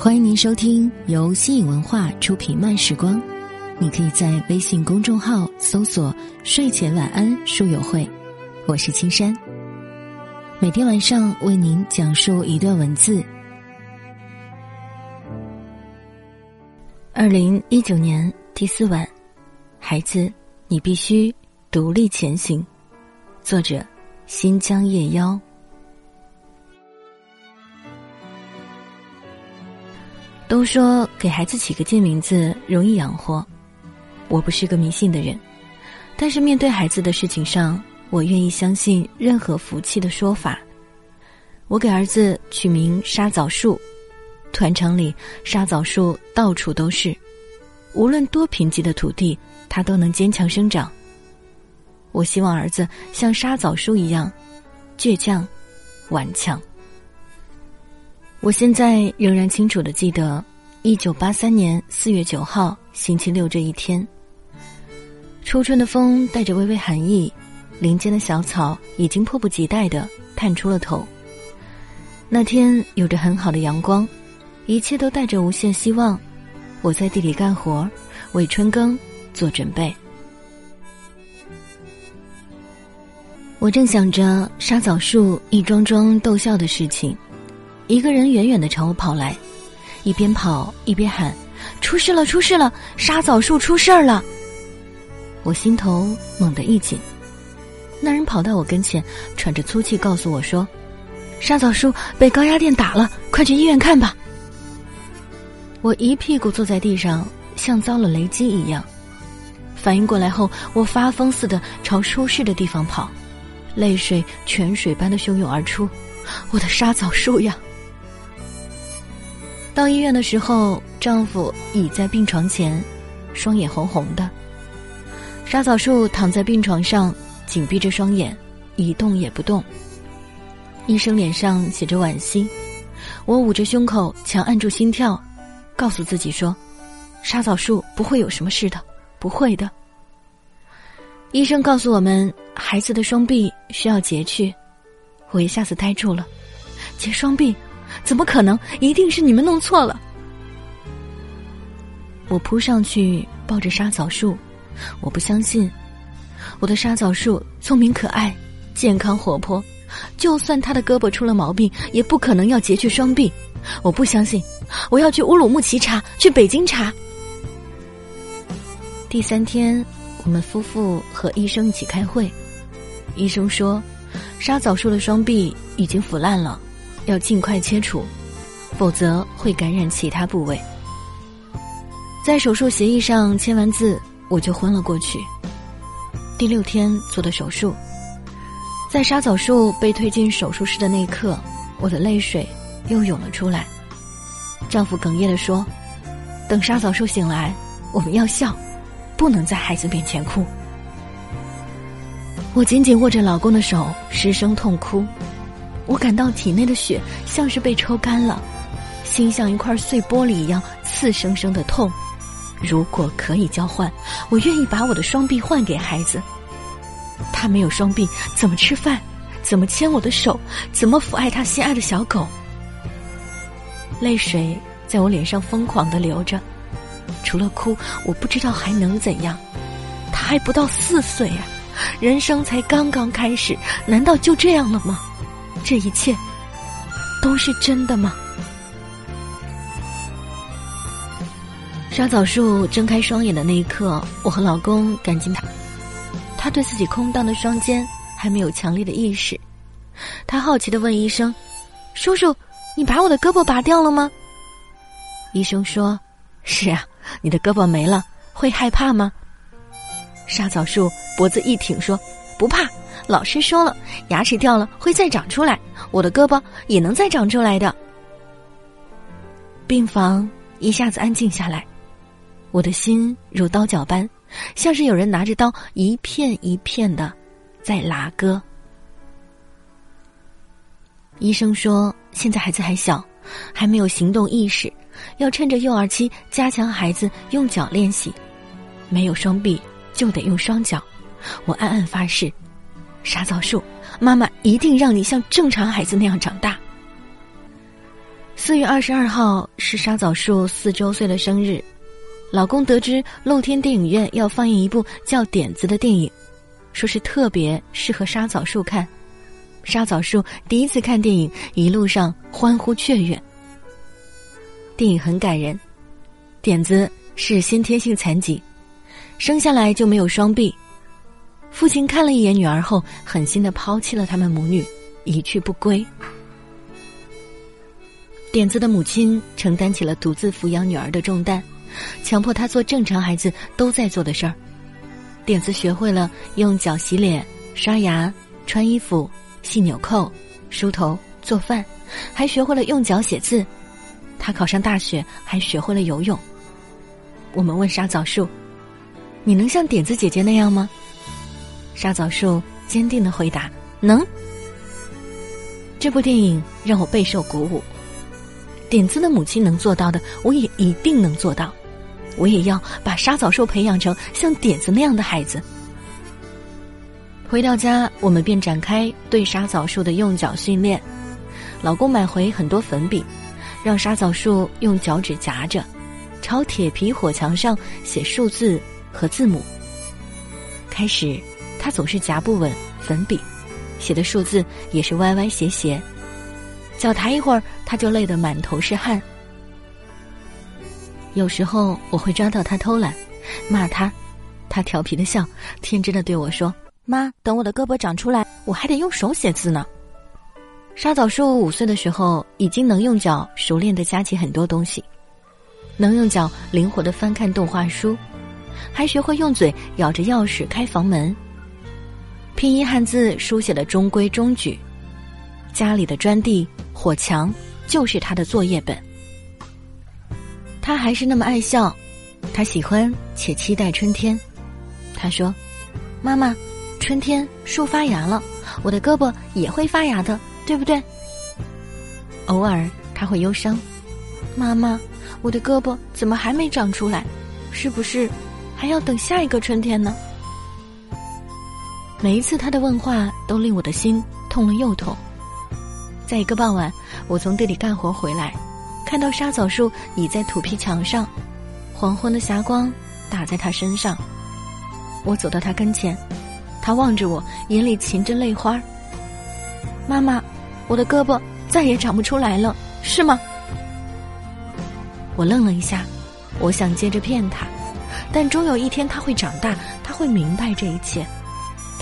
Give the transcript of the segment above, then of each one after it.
欢迎您收听由新影文化出品《慢时光》，你可以在微信公众号搜索“睡前晚安书友会”，我是青山。每天晚上为您讲述一段文字。二零一九年第四晚，孩子，你必须独立前行。作者：新疆夜妖。都说给孩子起个贱名字容易养活，我不是个迷信的人，但是面对孩子的事情上，我愿意相信任何福气的说法。我给儿子取名沙枣树，团场里沙枣树到处都是，无论多贫瘠的土地，它都能坚强生长。我希望儿子像沙枣树一样倔强、顽强。我现在仍然清楚的记得，一九八三年四月九号星期六这一天。初春的风带着微微寒意，林间的小草已经迫不及待的探出了头。那天有着很好的阳光，一切都带着无限希望。我在地里干活，为春耕做准备。我正想着沙枣树一桩桩逗笑的事情。一个人远远的朝我跑来，一边跑一边喊：“出事了！出事了！沙枣树出事儿了！”我心头猛地一紧。那人跑到我跟前，喘着粗气告诉我说：“沙枣树被高压电打了，快去医院看吧。”我一屁股坐在地上，像遭了雷击一样。反应过来后，我发疯似的朝出事的地方跑，泪水泉水般的汹涌而出。我的沙枣树呀！到医院的时候，丈夫倚在病床前，双眼红红的。沙枣树躺在病床上，紧闭着双眼，一动也不动。医生脸上写着惋惜，我捂着胸口，强按住心跳，告诉自己说：“沙枣树不会有什么事的，不会的。”医生告诉我们，孩子的双臂需要截去，我一下子呆住了，截双臂。怎么可能？一定是你们弄错了。我扑上去抱着沙枣树，我不相信，我的沙枣树聪明可爱，健康活泼，就算他的胳膊出了毛病，也不可能要截去双臂。我不相信，我要去乌鲁木齐查，去北京查。第三天，我们夫妇和医生一起开会，医生说，沙枣树的双臂已经腐烂了。要尽快切除，否则会感染其他部位。在手术协议上签完字，我就昏了过去。第六天做的手术，在沙枣树被推进手术室的那一刻，我的泪水又涌了出来。丈夫哽咽的说：“等沙枣树醒来，我们要笑，不能在孩子面前哭。”我紧紧握着老公的手，失声痛哭。我感到体内的血像是被抽干了，心像一块碎玻璃一样刺生生的痛。如果可以交换，我愿意把我的双臂换给孩子。他没有双臂，怎么吃饭？怎么牵我的手？怎么抚爱他心爱的小狗？泪水在我脸上疯狂的流着，除了哭，我不知道还能怎样。他还不到四岁啊，人生才刚刚开始，难道就这样了吗？这一切都是真的吗？沙枣树睁开双眼的那一刻，我和老公赶紧他，他对自己空荡的双肩还没有强烈的意识。他好奇的问医生：“叔叔，你把我的胳膊拔掉了吗？”医生说：“是啊，你的胳膊没了，会害怕吗？”沙枣树脖子一挺说：“不怕。”老师说了，牙齿掉了会再长出来，我的胳膊也能再长出来的。病房一下子安静下来，我的心如刀绞般，像是有人拿着刀一片一片的在拉割。医生说，现在孩子还小，还没有行动意识，要趁着幼儿期加强孩子用脚练习。没有双臂就得用双脚，我暗暗发誓。沙枣树，妈妈一定让你像正常孩子那样长大。四月二十二号是沙枣树四周岁的生日，老公得知露天电影院要放映一部叫《点子》的电影，说是特别适合沙枣树看。沙枣树第一次看电影，一路上欢呼雀跃。电影很感人，点子是先天性残疾，生下来就没有双臂。父亲看了一眼女儿后，狠心的抛弃了他们母女，一去不归。点子的母亲承担起了独自抚养女儿的重担，强迫她做正常孩子都在做的事儿。点子学会了用脚洗脸、刷牙、穿衣服、系纽扣、梳头、做饭，还学会了用脚写字。他考上大学，还学会了游泳。我们问沙枣树：“你能像点子姐姐那样吗？”沙枣树坚定的回答：“能。”这部电影让我备受鼓舞。点子的母亲能做到的，我也一定能做到。我也要把沙枣树培养成像点子那样的孩子。回到家，我们便展开对沙枣树的用脚训练。老公买回很多粉笔。让沙枣树用脚趾夹着，朝铁皮火墙上写数字和字母。开始，他总是夹不稳粉笔，写的数字也是歪歪斜斜。脚抬一会儿，他就累得满头是汗。有时候我会抓到他偷懒，骂他，他调皮的笑，天真的对我说：“妈，等我的胳膊长出来，我还得用手写字呢。”沙枣树五岁的时候，已经能用脚熟练的夹起很多东西，能用脚灵活的翻看动画书，还学会用嘴咬着钥匙开房门。拼音汉字书写的中规中矩，家里的砖地、火墙就是他的作业本。他还是那么爱笑，他喜欢且期待春天。他说：“妈妈，春天树发芽了，我的胳膊也会发芽的。”对不对？偶尔他会忧伤，妈妈，我的胳膊怎么还没长出来？是不是还要等下一个春天呢？每一次他的问话都令我的心痛了又痛。在一个傍晚，我从地里干活回来，看到沙枣树倚在土坯墙上，黄昏的霞光打在他身上。我走到他跟前，他望着我，眼里噙着泪花。妈妈。我的胳膊再也长不出来了，是吗？我愣了一下，我想接着骗他，但终有一天他会长大，他会明白这一切，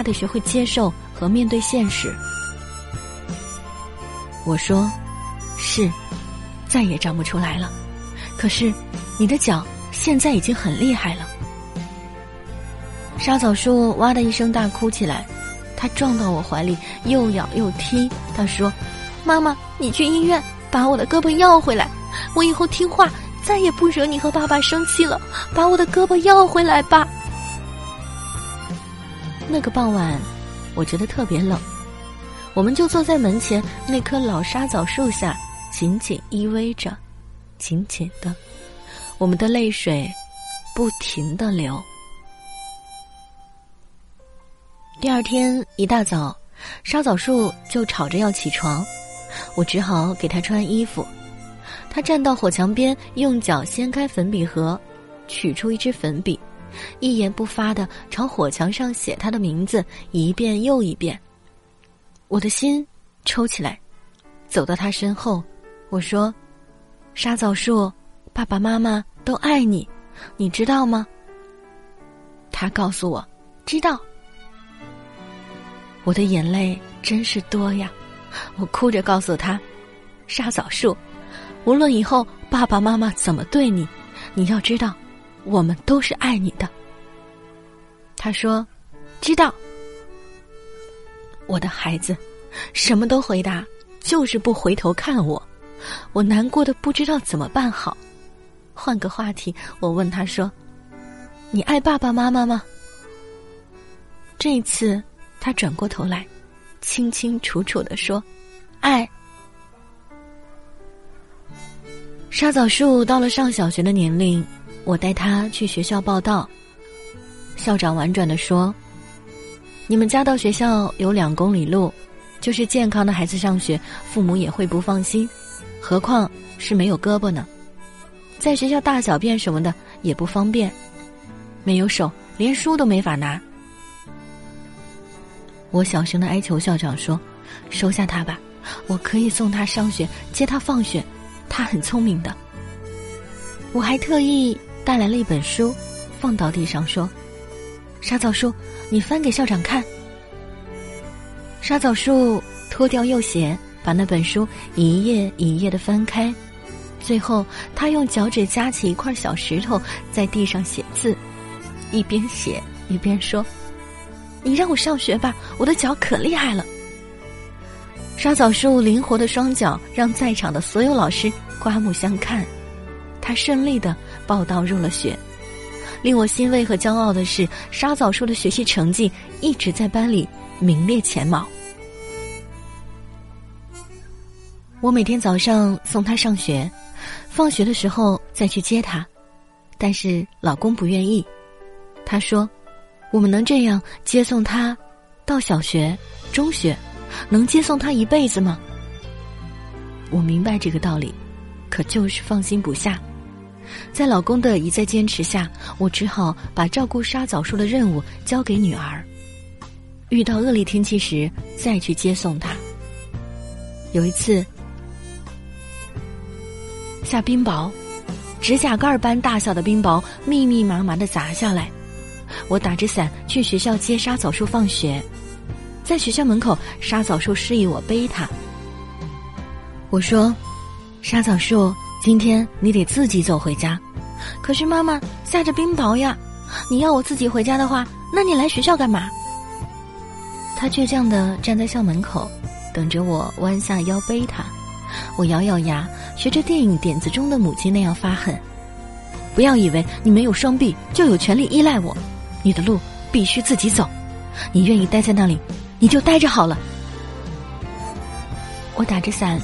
他得学会接受和面对现实。我说：“是，再也长不出来了。可是，你的脚现在已经很厉害了。”沙枣树哇的一声大哭起来。他撞到我怀里，又咬又踢。他说：“妈妈，你去医院把我的胳膊要回来，我以后听话，再也不惹你和爸爸生气了。把我的胳膊要回来吧。”那个傍晚，我觉得特别冷，我们就坐在门前那棵老沙枣树下，紧紧依偎着，紧紧的，我们的泪水不停的流。第二天一大早，沙枣树就吵着要起床，我只好给他穿衣服。他站到火墙边，用脚掀开粉笔盒，取出一支粉笔，一言不发的朝火墙上写他的名字，一遍又一遍。我的心抽起来，走到他身后，我说：“沙枣树，爸爸妈妈都爱你，你知道吗？”他告诉我：“知道。”我的眼泪真是多呀！我哭着告诉他：“沙枣树，无论以后爸爸妈妈怎么对你，你要知道，我们都是爱你的。”他说：“知道。”我的孩子，什么都回答，就是不回头看我。我难过的不知道怎么办好。换个话题，我问他说：“你爱爸爸妈妈吗？”这一次。他转过头来，清清楚楚的说：“爱。”沙枣树到了上小学的年龄，我带他去学校报道。校长婉转的说：“你们家到学校有两公里路，就是健康的孩子上学，父母也会不放心。何况是没有胳膊呢，在学校大小便什么的也不方便，没有手，连书都没法拿。我小声的哀求校长说：“收下他吧，我可以送他上学，接他放学，他很聪明的。”我还特意带来了一本书，放到地上说：“沙枣树，你翻给校长看。”沙枣树脱掉右鞋，把那本书一页一页的翻开，最后他用脚趾夹起一块小石头，在地上写字，一边写一边说。你让我上学吧，我的脚可厉害了。沙枣树灵活的双脚让在场的所有老师刮目相看，他顺利的报到入了学。令我欣慰和骄傲的是，沙枣树的学习成绩一直在班里名列前茅。我每天早上送他上学，放学的时候再去接他，但是老公不愿意，他说。我们能这样接送他到小学、中学，能接送他一辈子吗？我明白这个道理，可就是放心不下。在老公的一再坚持下，我只好把照顾沙枣树的任务交给女儿。遇到恶劣天气时，再去接送他。有一次下冰雹，指甲盖般大小的冰雹密密麻麻的砸下来。我打着伞去学校接沙枣树放学，在学校门口，沙枣树示意我背他。我说：“沙枣树，今天你得自己走回家。”可是妈妈下着冰雹呀，你要我自己回家的话，那你来学校干嘛？他倔强的站在校门口，等着我弯下腰背他。我咬咬牙，学着电影点子中的母亲那样发狠：“不要以为你没有双臂就有权利依赖我。”你的路必须自己走，你愿意待在那里，你就待着好了。我打着伞，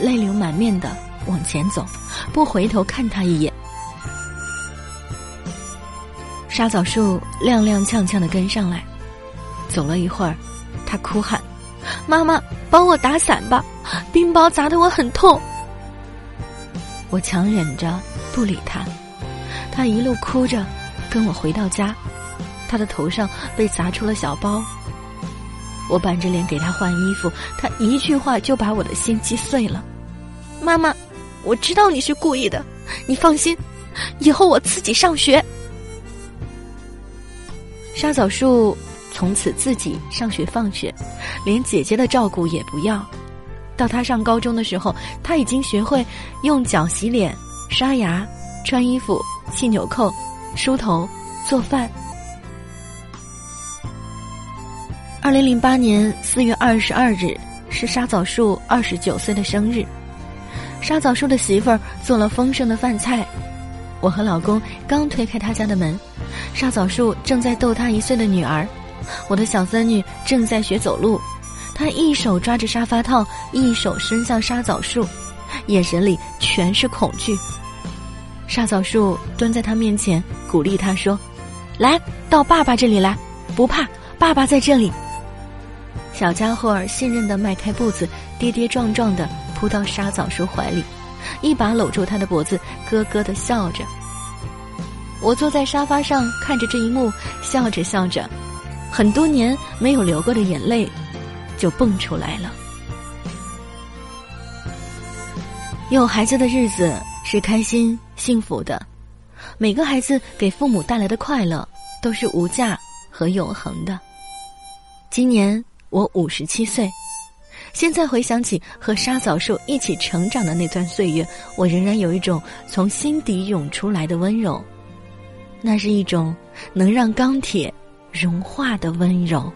泪流满面的往前走，不回头看他一眼。沙枣树踉踉跄跄的跟上来，走了一会儿，他哭喊：“妈妈，帮我打伞吧，冰雹砸得我很痛。”我强忍着不理他，他一路哭着跟我回到家。他的头上被砸出了小包，我板着脸给他换衣服，他一句话就把我的心击碎了。妈妈，我知道你是故意的，你放心，以后我自己上学。沙枣树从此自己上学放学，连姐姐的照顾也不要。到他上高中的时候，他已经学会用脚洗脸、刷牙、穿衣服、系纽扣、梳头、做饭。二零零八年四月二十二日是沙枣树二十九岁的生日，沙枣树的媳妇儿做了丰盛的饭菜，我和老公刚推开他家的门，沙枣树正在逗他一岁的女儿，我的小孙女正在学走路，她一手抓着沙发套，一手伸向沙枣树，眼神里全是恐惧。沙枣树蹲在他面前，鼓励他说：“来到爸爸这里来，不怕，爸爸在这里。”小家伙信任的迈开步子，跌跌撞撞的扑到沙枣树怀里，一把搂住他的脖子，咯咯的笑着。我坐在沙发上看着这一幕，笑着笑着，很多年没有流过的眼泪就蹦出来了。有孩子的日子是开心幸福的，每个孩子给父母带来的快乐都是无价和永恒的。今年。我五十七岁，现在回想起和沙枣树一起成长的那段岁月，我仍然有一种从心底涌出来的温柔，那是一种能让钢铁融化的温柔。